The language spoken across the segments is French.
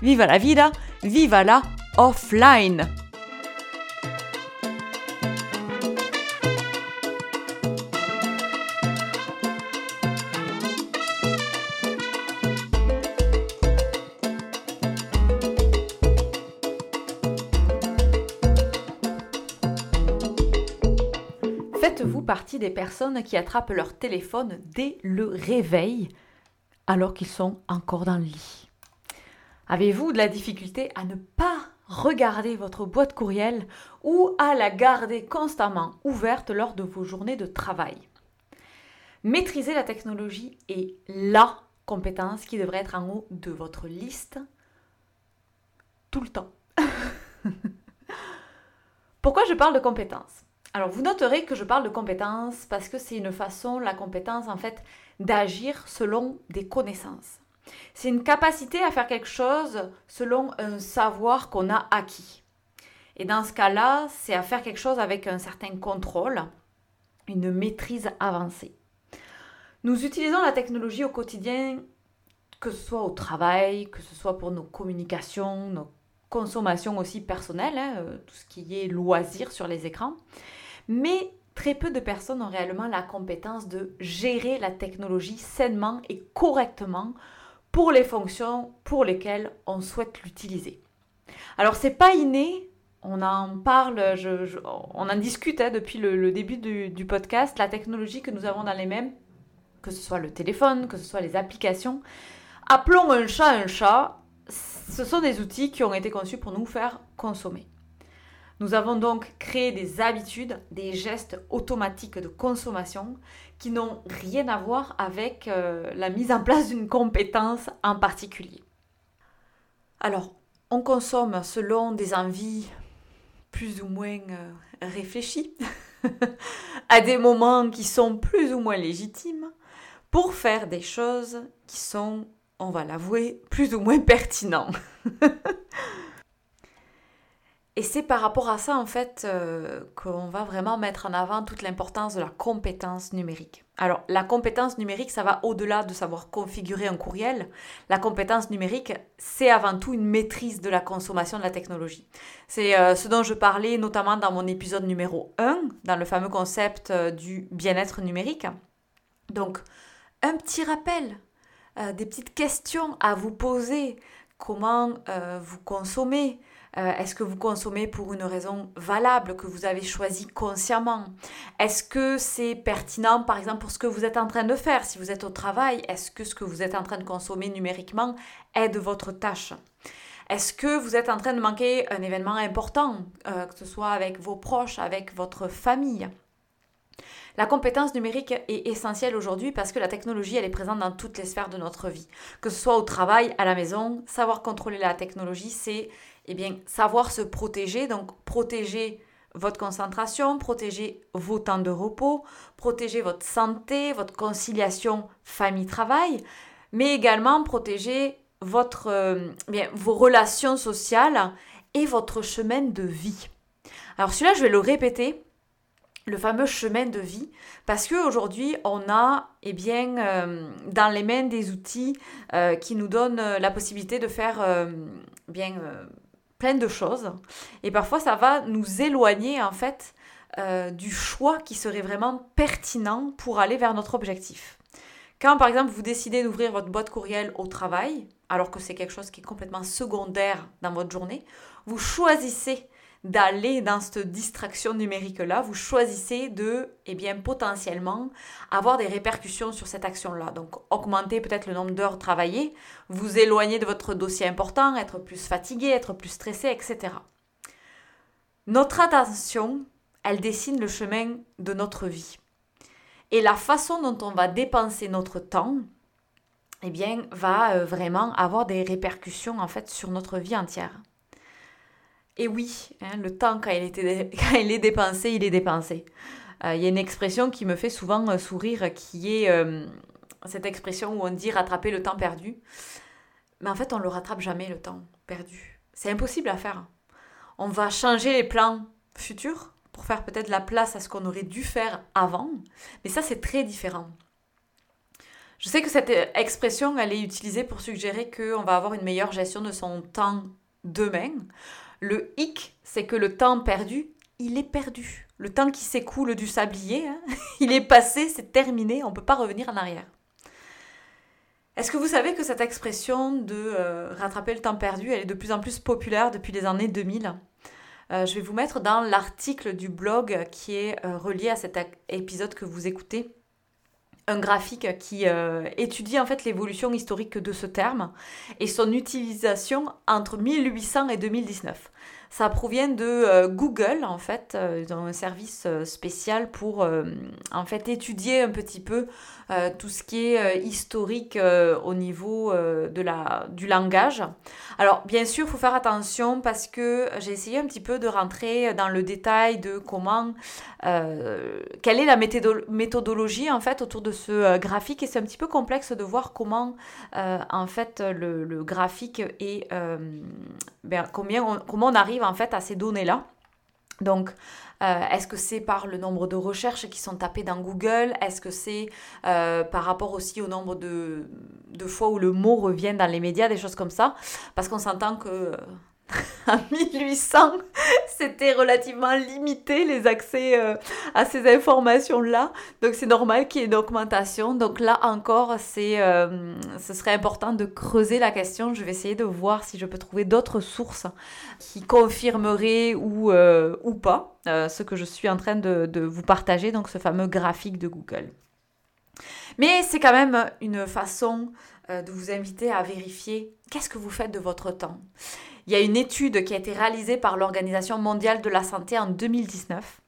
viva la vida, viva la offline. Faites-vous partie des personnes qui attrapent leur téléphone dès le réveil alors qu'ils sont encore dans le lit? Avez-vous de la difficulté à ne pas regarder votre boîte courriel ou à la garder constamment ouverte lors de vos journées de travail? Maîtriser la technologie est LA compétence qui devrait être en haut de votre liste tout le temps. Pourquoi je parle de compétences Alors vous noterez que je parle de compétences parce que c'est une façon, la compétence en fait, d'agir selon des connaissances. C'est une capacité à faire quelque chose selon un savoir qu'on a acquis. Et dans ce cas-là, c'est à faire quelque chose avec un certain contrôle, une maîtrise avancée. Nous utilisons la technologie au quotidien, que ce soit au travail, que ce soit pour nos communications, nos consommations aussi personnelles, hein, euh, tout ce qui est loisir sur les écrans. Mais très peu de personnes ont réellement la compétence de gérer la technologie sainement et correctement pour les fonctions pour lesquelles on souhaite l'utiliser. Alors c'est pas inné, on en parle, on en discute hein, depuis le, début du, podcast, la technologie que nous avons dans les mêmes, que ce soit le téléphone, que ce soit les applications. Appelons un chat un chat, ce sont des outils qui ont été conçus pour nous faire consommer. Nous avons donc créé des habitudes, des gestes automatiques de consommation qui n'ont rien à voir avec euh, la mise en place d'une compétence en particulier. Alors, on consomme selon des envies plus ou moins euh, réfléchies, à des moments qui sont plus ou moins légitimes, pour faire des choses qui sont, on va l'avouer, plus ou moins pertinentes. Et c'est par rapport à ça, en fait, euh, qu'on va vraiment mettre en avant toute l'importance de la compétence numérique. Alors, la compétence numérique, ça va au-delà de savoir configurer un courriel. La compétence numérique, c'est avant tout une maîtrise de la consommation de la technologie. C'est euh, ce dont je parlais notamment dans mon épisode numéro 1, dans le fameux concept euh, du bien-être numérique. Donc, un petit rappel, des petites questions à vous poser. Comment vous consommez? Euh, est-ce que vous consommez pour une raison valable que vous avez choisie consciemment? Est-ce que c'est pertinent, par exemple, pour ce que vous êtes en train de faire? Si vous êtes au travail, est-ce que ce que vous êtes en train de consommer numériquement aide votre tâche? Est-ce que vous êtes en train de manquer un événement important, euh, que ce soit avec vos proches, avec votre famille? La compétence numérique est essentielle aujourd'hui parce que la technologie, elle est présente dans toutes les sphères de notre vie. Que ce soit au travail, à la maison, savoir contrôler la technologie, c'est eh bien, savoir se protéger, donc protéger votre concentration, protéger vos temps de repos, protéger votre santé, votre conciliation famille-travail, mais également protéger votre, euh, bien, vos relations sociales et votre chemin de vie. Alors celui-là, je vais le répéter, le fameux chemin de vie, parce qu'aujourd'hui, on a eh bien, euh, dans les mains des outils euh, qui nous donnent la possibilité de faire bien plein de choses. Et parfois, ça va nous éloigner, en fait, euh, du choix qui serait vraiment pertinent pour aller vers notre objectif. Quand, par exemple, vous décidez d'ouvrir votre boîte courriel au travail, alors que c'est quelque chose qui est complètement secondaire dans votre journée, vous choisissez d'aller dans cette distraction numérique-là, vous choisissez de, eh bien, potentiellement avoir des répercussions sur cette action-là. Donc, augmenter peut-être le nombre d'heures travaillées, vous éloigner de votre dossier important, être plus fatigué, être plus stressé, etc. Notre attention, elle dessine le chemin de notre vie. Et la façon dont on va dépenser notre temps, eh bien, va euh, vraiment avoir des répercussions en fait sur notre vie entière. Et oui, hein, le temps, quand il, est dépensé, il est dépensé. Euh, il y a une expression qui me fait souvent euh, sourire, qui est cette expression où on dit rattraper le temps perdu. Mais en fait, on ne le rattrape jamais, le temps perdu. C'est impossible à faire. On va changer les plans futurs pour faire peut-être la place à ce qu'on aurait dû faire avant. Mais ça, c'est très différent. Je sais que cette expression, elle est utilisée pour suggérer qu'on va avoir une meilleure gestion de son temps demain. Le hic, c'est que le temps perdu, il est perdu. Le temps qui s'écoule du sablier, hein, il est passé, c'est terminé, on ne peut pas revenir en arrière. Est-ce que vous savez que cette expression de euh, rattraper le temps perdu, elle est de plus en plus populaire depuis les années 2000 euh, Je vais vous mettre dans l'article du blog qui est euh, relié à cet épisode que vous écoutez un graphique qui euh, étudie en fait l'évolution historique de ce terme et son utilisation entre 1800 et 2019. Ça provient de euh, Google, en fait. Euh, un service euh, spécial pour, en fait, étudier un petit peu tout ce qui est historique au niveau de la, du langage. Alors, bien sûr, il faut faire attention parce que j'ai essayé un petit peu de rentrer dans le détail de comment, quelle est la méthodologie, en fait, autour de ce graphique. Et c'est un petit peu complexe de voir comment, en fait, le, graphique est, ben, combien comment on arrive en fait à ces données-là. Donc, euh, est-ce que c'est par le nombre de recherches qui sont tapées dans Google? Est-ce que c'est euh, par rapport aussi au nombre de, de, fois où le mot revient dans les médias, des choses comme ça? Parce qu'on s'entend que en 1800, c'était relativement limité les accès euh, à ces informations-là. Donc c'est normal qu'il y ait une augmentation. Donc là encore, euh, ce serait important de creuser la question. Je vais essayer de voir si je peux trouver d'autres sources qui confirmeraient ou, euh, ou pas ce que je suis en train de vous partager, donc ce fameux graphique de Google. Mais c'est quand même une façon de vous inviter à vérifier qu'est-ce que vous faites de votre temps. Il y a une étude qui a été réalisée par l'Organisation mondiale de la santé en 2019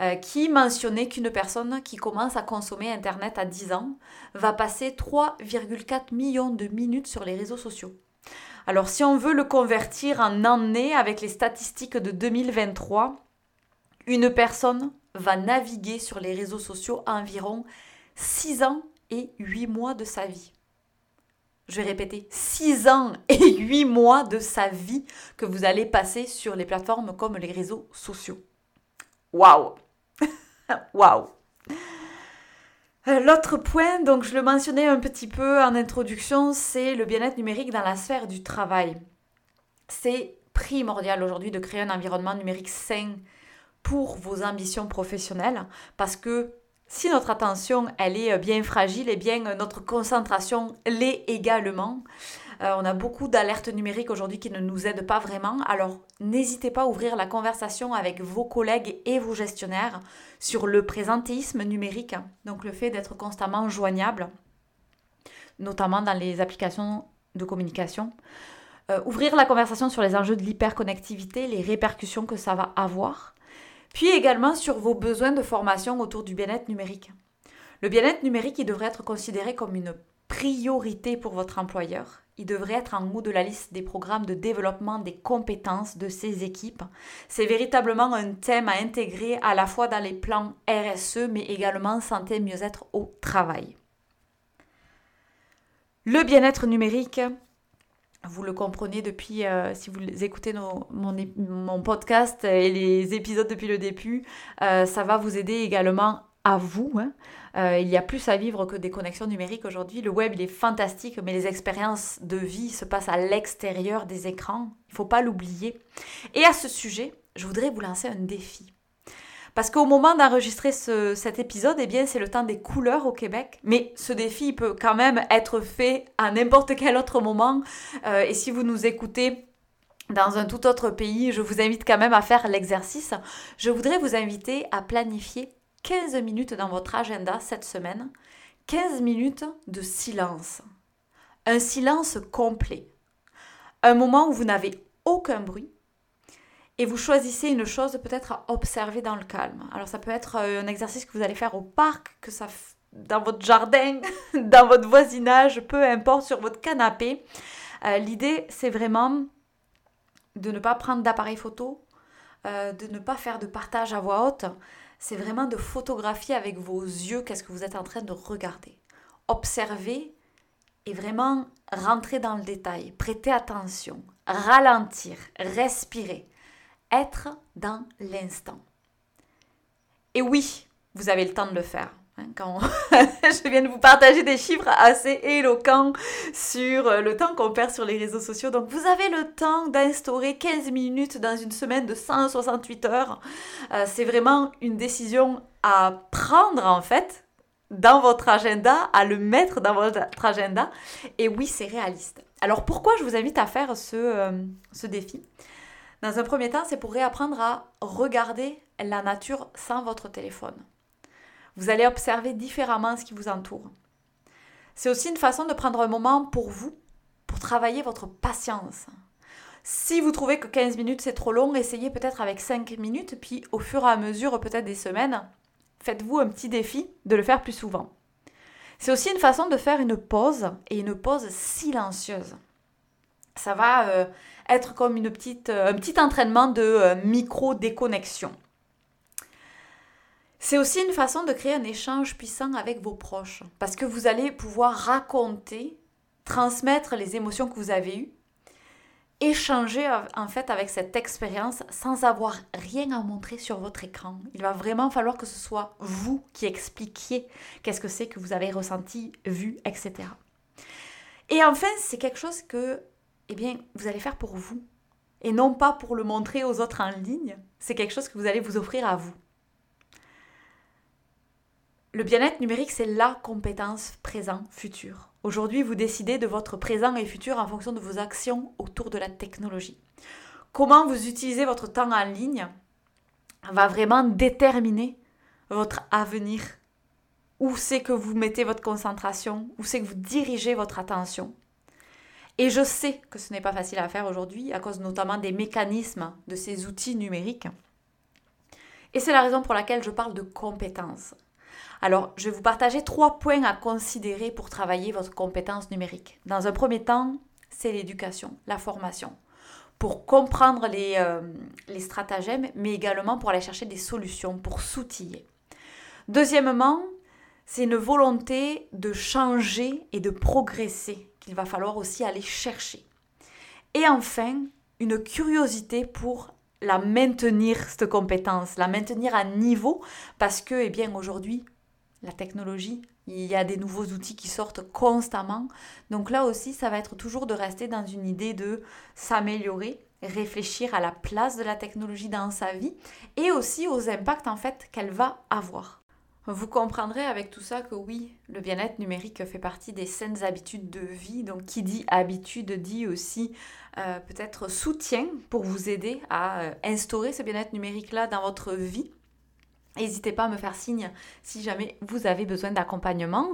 euh, qui mentionnait qu'une personne qui commence à consommer Internet à 10 ans va passer 3,4 millions de minutes sur les réseaux sociaux. Alors si on veut le convertir en année avec les statistiques de 2023, une personne va naviguer sur les réseaux sociaux environ 6 ans et 8 mois de sa vie je vais répéter, 6 ans et 8 mois de sa vie que vous allez passer sur les plateformes comme les réseaux sociaux. Waouh Waouh L'autre point, donc je le mentionnais un petit peu en introduction, c'est le bien-être numérique dans la sphère du travail. C'est primordial aujourd'hui de créer un environnement numérique sain pour vos ambitions professionnelles parce que si notre attention, elle est euh, bien fragile, et eh bien euh, notre concentration l'est également. Euh, on a beaucoup d'alertes numériques aujourd'hui qui ne nous aident pas vraiment. Alors n'hésitez pas à ouvrir la conversation avec vos collègues et vos gestionnaires sur le présentéisme numérique, donc le fait d'être constamment joignable, notamment dans les applications de communication. ouvrir la conversation sur les enjeux de l'hyperconnectivité, les répercussions que ça va avoir puis également sur vos besoins de formation autour du bien-être numérique. Le bien-être numérique, il devrait être considéré comme une priorité pour votre employeur. Il devrait être en haut de la liste des programmes de développement des compétences de ses équipes. C'est véritablement un thème à intégrer à la fois dans les plans RSE, mais également santé mieux-être au travail. Le bien-être numérique, vous le comprenez depuis, euh, si vous écoutez mon, podcast et les épisodes depuis le début, euh, ça va vous aider également à vous. Hein. Euh, il y a plus à vivre que des connexions numériques aujourd'hui. Le web, il est fantastique, mais les expériences de vie se passent à l'extérieur des écrans. Il ne faut pas l'oublier. Et à ce sujet, je voudrais vous lancer un défi. Parce qu'au moment d'enregistrer cet épisode, eh bien, c'est le temps des couleurs au Québec. Mais ce défi peut quand même être fait à n'importe quel autre moment. Euh, et si vous nous écoutez dans un tout autre pays, je vous invite quand même à faire l'exercice. Je voudrais vous inviter à planifier 15 minutes dans votre agenda cette semaine. 15 minutes de silence. Un silence complet. Un moment où vous n'avez aucun bruit et vous choisissez une chose peut-être à observer dans le calme. Alors ça peut être euh, un exercice que vous allez faire au parc, que ça dans votre jardin, dans votre voisinage, peu importe, sur votre canapé. Euh, l'idée, c'est vraiment de ne pas prendre d'appareil photo, euh, de ne pas faire de partage à voix haute. C'est vraiment de photographier avec vos yeux qu'est-ce que vous êtes en train de regarder. Observer et vraiment rentrer dans le détail, prêter attention, ralentir, respirer, être dans l'instant. Et oui, vous avez le temps de le faire. Hein, quand je viens de vous partager des chiffres assez éloquents sur euh, le temps qu'on perd sur les réseaux sociaux. Donc vous avez le temps d'instaurer 15 minutes dans une semaine de 168 heures. Euh, c'est vraiment une décision à prendre en fait dans votre agenda, à le mettre dans votre agenda. Et oui, c'est réaliste. Alors pourquoi je vous invite à faire ce, euh, ce défi? Dans un premier temps, c'est pour réapprendre à regarder la nature sans votre téléphone. Vous allez observer différemment ce qui vous entoure. C'est aussi une façon de prendre un moment pour vous, pour travailler votre patience. Si vous trouvez que 15 minutes c'est trop long, essayez peut-être avec 5 minutes, puis au fur et à mesure, peut-être des semaines, faites-vous un petit défi de le faire plus souvent. C'est aussi une façon de faire une pause et une pause silencieuse. Ça va euh, être comme une petite, euh, un petit entraînement de euh, micro-déconnexion. C'est aussi une façon de créer un échange puissant avec vos proches, parce que vous allez pouvoir raconter, transmettre les émotions que vous avez eues, échanger en fait avec cette expérience sans avoir rien à montrer sur votre écran. Il va vraiment falloir que ce soit vous qui expliquiez qu'est-ce que c'est que vous avez ressenti, vu, etc. Et enfin, c'est quelque chose que, eh bien, vous allez faire pour vous et non pas pour le montrer aux autres en ligne. C'est quelque chose que vous allez vous offrir à vous. Le bien-être numérique, c'est la compétence présent-futur. Aujourd'hui, vous décidez de votre présent et futur en fonction de vos actions autour de la technologie. Comment vous utilisez votre temps en ligne va vraiment déterminer votre avenir. Où c'est que vous mettez votre concentration, où c'est que vous dirigez votre attention? Et je sais que ce n'est pas facile à faire aujourd'hui à cause notamment des mécanismes de ces outils numériques. Et c'est la raison pour laquelle je parle de compétences. Alors, je vais vous partager trois points à considérer pour travailler votre compétence numérique. Dans un premier temps, c'est l'éducation, la formation, pour comprendre les, euh, les stratagèmes, mais également pour aller chercher des solutions, pour s'outiller. Deuxièmement, c'est une volonté de changer et de progresser qu'il va falloir aussi aller chercher. Et enfin, une curiosité pour la maintenir, cette compétence, la maintenir à niveau, parce que, eh bien, aujourd'hui, la technologie. Il y a des nouveaux outils qui sortent constamment. Donc là aussi, ça va être toujours de rester dans une idée de s'améliorer, réfléchir à la place de la technologie dans sa vie et aussi aux impacts en fait qu'elle va avoir. Vous comprendrez avec tout ça que oui, le bien-être numérique fait partie des saines habitudes de vie. Donc qui dit habitude dit aussi euh, peut-être soutien pour vous aider à euh, instaurer ce bien-être numérique-là dans votre vie. N'hésitez pas à me faire signe si jamais vous avez besoin d'accompagnement.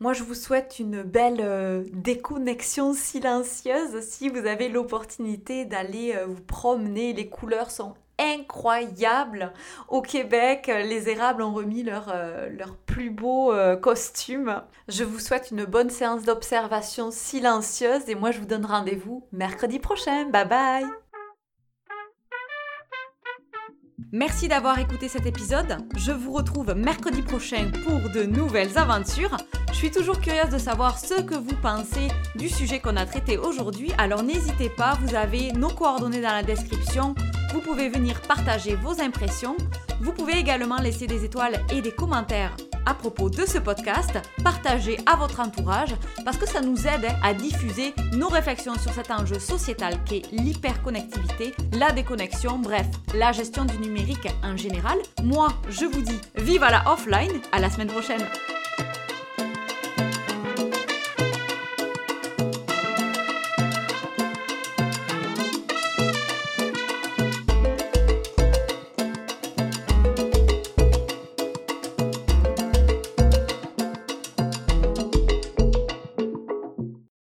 Moi, je vous souhaite une belle euh, déconnexion silencieuse si vous avez l'opportunité d'aller vous promener. Les couleurs sont incroyables. Au Québec, les érables ont remis leur, euh, leur plus beau costume. Je vous souhaite une bonne séance d'observation silencieuse et moi, je vous donne rendez-vous mercredi prochain. Bye bye Merci d'avoir écouté cet épisode. Je vous retrouve mercredi prochain pour de nouvelles aventures. Je suis toujours curieuse de savoir ce que vous pensez du sujet qu'on a traité aujourd'hui. Alors n'hésitez pas, vous avez nos coordonnées dans la description. Vous pouvez venir partager vos impressions. Vous pouvez également laisser des étoiles et des commentaires à propos de ce podcast, partagez à votre entourage parce que ça nous aide à diffuser nos réflexions sur cet enjeu sociétal qui est l'hyperconnectivité, la déconnexion, bref, la gestion du numérique en général. Moi, je vous dis vive à la offline, à la semaine prochaine.